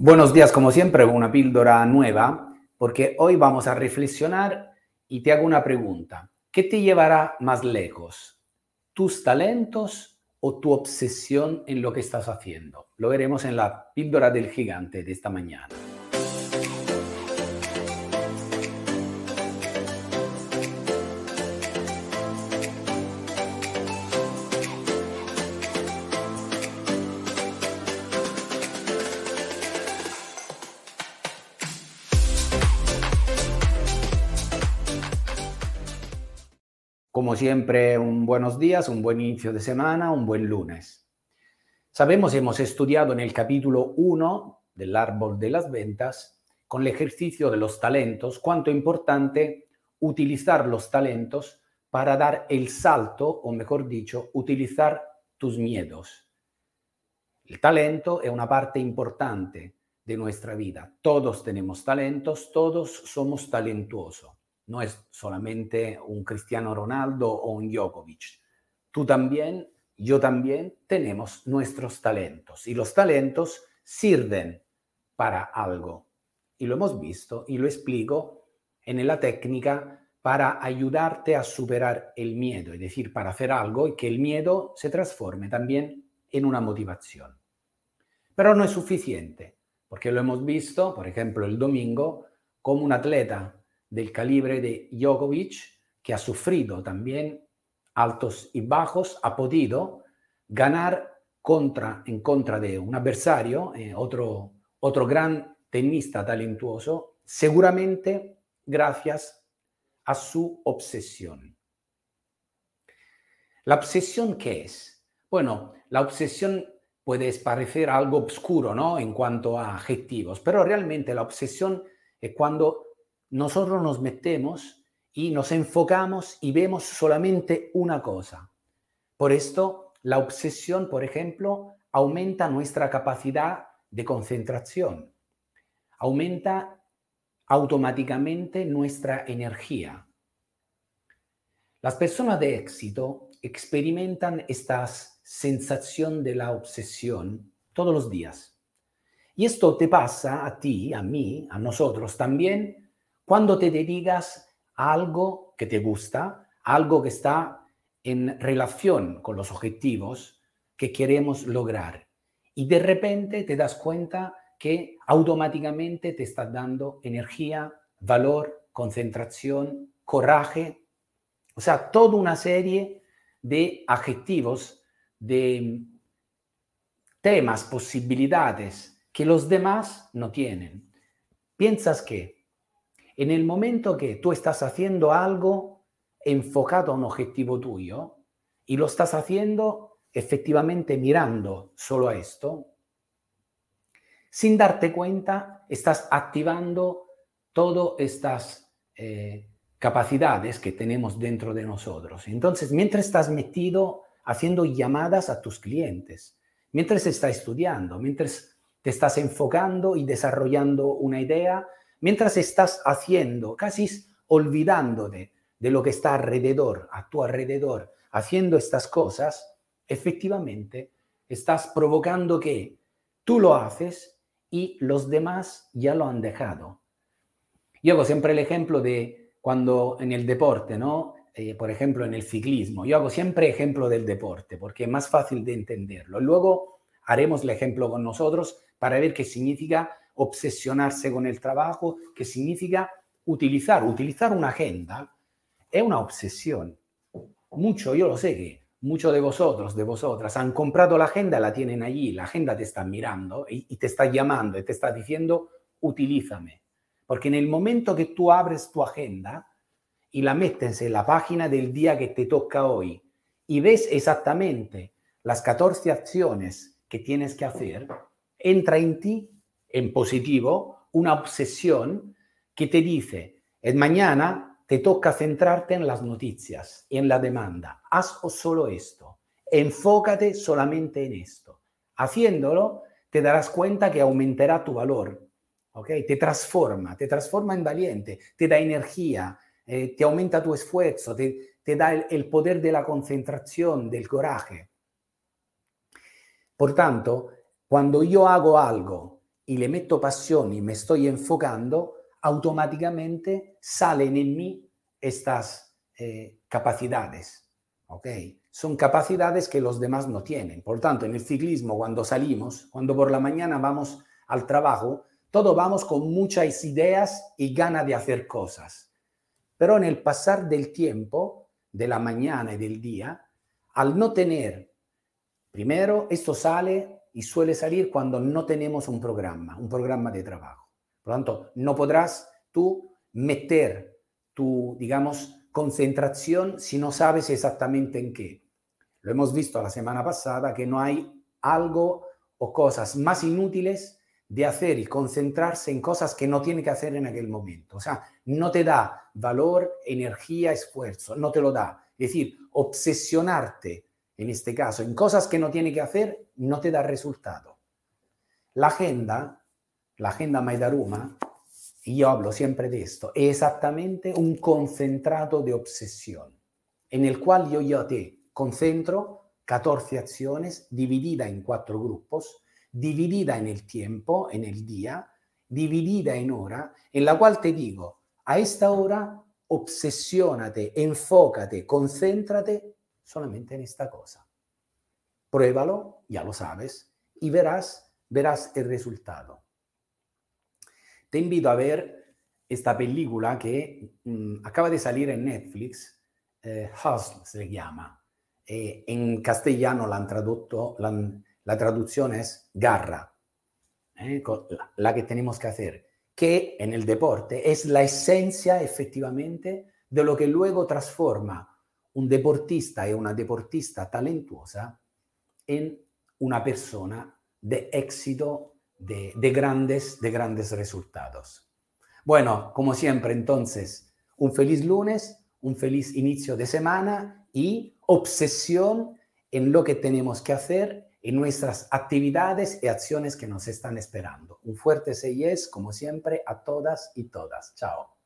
Buenos días, como siempre, una píldora nueva, porque hoy vamos a reflexionar y te hago una pregunta. ¿Qué te llevará más lejos? ¿Tus talentos o tu obsesión en lo que estás haciendo? Lo veremos en la píldora del gigante de esta mañana. Como siempre, un buenos días, un buen inicio de semana, un buen lunes. Sabemos, hemos estudiado en el capítulo 1 del árbol de las ventas, con el ejercicio de los talentos, cuánto importante utilizar los talentos para dar el salto, o mejor dicho, utilizar tus miedos. El talento es una parte importante de nuestra vida. Todos tenemos talentos, todos somos talentuosos no es solamente un Cristiano Ronaldo o un Djokovic. Tú también, yo también tenemos nuestros talentos y los talentos sirven para algo. Y lo hemos visto y lo explico en la técnica para ayudarte a superar el miedo, es decir, para hacer algo y que el miedo se transforme también en una motivación. Pero no es suficiente, porque lo hemos visto, por ejemplo, el domingo, como un atleta del calibre de Djokovic, que ha sufrido también altos y bajos, ha podido ganar en contra de un adversario, eh, otro, otro gran tenista talentuoso, seguramente gracias a su obsesión. ¿La obsesión qué es? Bueno, la obsesión puede parecer algo oscuro, ¿no? En cuanto a adjetivos, pero realmente la obsesión es cuando nosotros nos metemos y nos enfocamos y vemos solamente una cosa. Por esto, la obsesión, por ejemplo, aumenta nuestra capacidad de concentración, aumenta automáticamente nuestra energía. Las personas de éxito experimentan esta sensación de la obsesión todos los días. Y esto te pasa a ti, a mí, a nosotros también cuando te dedicas a algo que te gusta, algo que está en relación con los objetivos que queremos lograr. Y de repente te das cuenta que automáticamente te estás dando energía, valor, concentración, coraje, o sea, toda una serie de adjetivos, de temas, posibilidades que los demás no tienen. Piensas que en el momento que tú estás haciendo algo enfocado a un objetivo tuyo y lo estás haciendo efectivamente mirando solo a esto, sin darte cuenta, estás activando todas estas eh, capacidades que tenemos dentro de nosotros. Entonces, mientras estás metido haciendo llamadas a tus clientes, mientras estás estudiando, mientras te estás enfocando y desarrollando una idea, mientras estás haciendo, casi olvidándote de lo que está alrededor, a tu alrededor, haciendo estas cosas, efectivamente estás provocando que tú lo haces y los demás ya lo han dejado. Yo hago siempre el ejemplo de cuando en el deporte, ¿no? Eh, por ejemplo, en el ciclismo. Yo hago siempre ejemplo del deporte porque es más fácil de entenderlo. Luego haremos el ejemplo con nosotros para ver qué significa obsesionarse con el trabajo, que significa utilizar, utilizar una agenda, es una obsesión. Mucho, yo lo sé que muchos de vosotros, de vosotras, han comprado la agenda, la tienen allí, la agenda te está mirando y, y te está llamando y te está diciendo, utilízame. Porque en el momento que tú abres tu agenda y la metes en la página del día que te toca hoy y ves exactamente las 14 acciones que tienes que hacer, entra en ti en positivo una obsesión que te dice, es mañana te toca centrarte en las noticias, en la demanda, haz solo esto, enfócate solamente en esto. Haciéndolo, te darás cuenta que aumentará tu valor, ¿ok? Te transforma, te transforma en valiente, te da energía, eh, te aumenta tu esfuerzo, te, te da el, el poder de la concentración, del coraje. Por tanto, cuando yo hago algo y le meto pasión y me estoy enfocando, automáticamente salen en mí estas eh, capacidades. ¿ok? Son capacidades que los demás no tienen. Por tanto, en el ciclismo, cuando salimos, cuando por la mañana vamos al trabajo, todos vamos con muchas ideas y ganas de hacer cosas. Pero en el pasar del tiempo, de la mañana y del día, al no tener, primero, esto sale y suele salir cuando no tenemos un programa, un programa de trabajo. Por lo tanto, no podrás tú meter tu, digamos, concentración si no sabes exactamente en qué. Lo hemos visto la semana pasada que no hay algo o cosas más inútiles de hacer y concentrarse en cosas que no tiene que hacer en aquel momento. O sea, no te da valor, energía, esfuerzo, no te lo da. Es decir, obsesionarte en este caso, en cosas que no tiene que hacer, no te da resultado. La agenda, la agenda Maidaruma, y yo hablo siempre de esto, es exactamente un concentrado de obsesión, en el cual yo, yo te concentro 14 acciones dividida en cuatro grupos, dividida en el tiempo, en el día, dividida en hora, en la cual te digo, a esta hora obsesiónate, enfócate, concéntrate solamente en esta cosa. Pruébalo, ya lo sabes, y verás, verás el resultado. Te invito a ver esta película que mmm, acaba de salir en Netflix, eh, Hustle se llama. Eh, en castellano la, han tradotto, la, traducción es garra, eh, la que tenemos que hacer, que en el deporte es la esencia efectivamente de lo que luego transforma un deportista e una deportista talentuosa en una persona de éxito, de, de, grandes, de grandes resultados. Bueno, como siempre, entonces, un feliz lunes, un feliz inicio de semana y obsesión en lo que tenemos que hacer, en nuestras actividades y acciones que nos están esperando. Un fuerte 6 como siempre, a todas y todas. Chao.